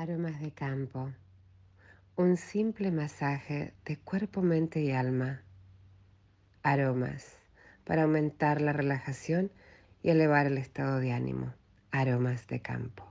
Aromas de campo. Un simple masaje de cuerpo, mente y alma. Aromas para aumentar la relajación y elevar el estado de ánimo. Aromas de campo.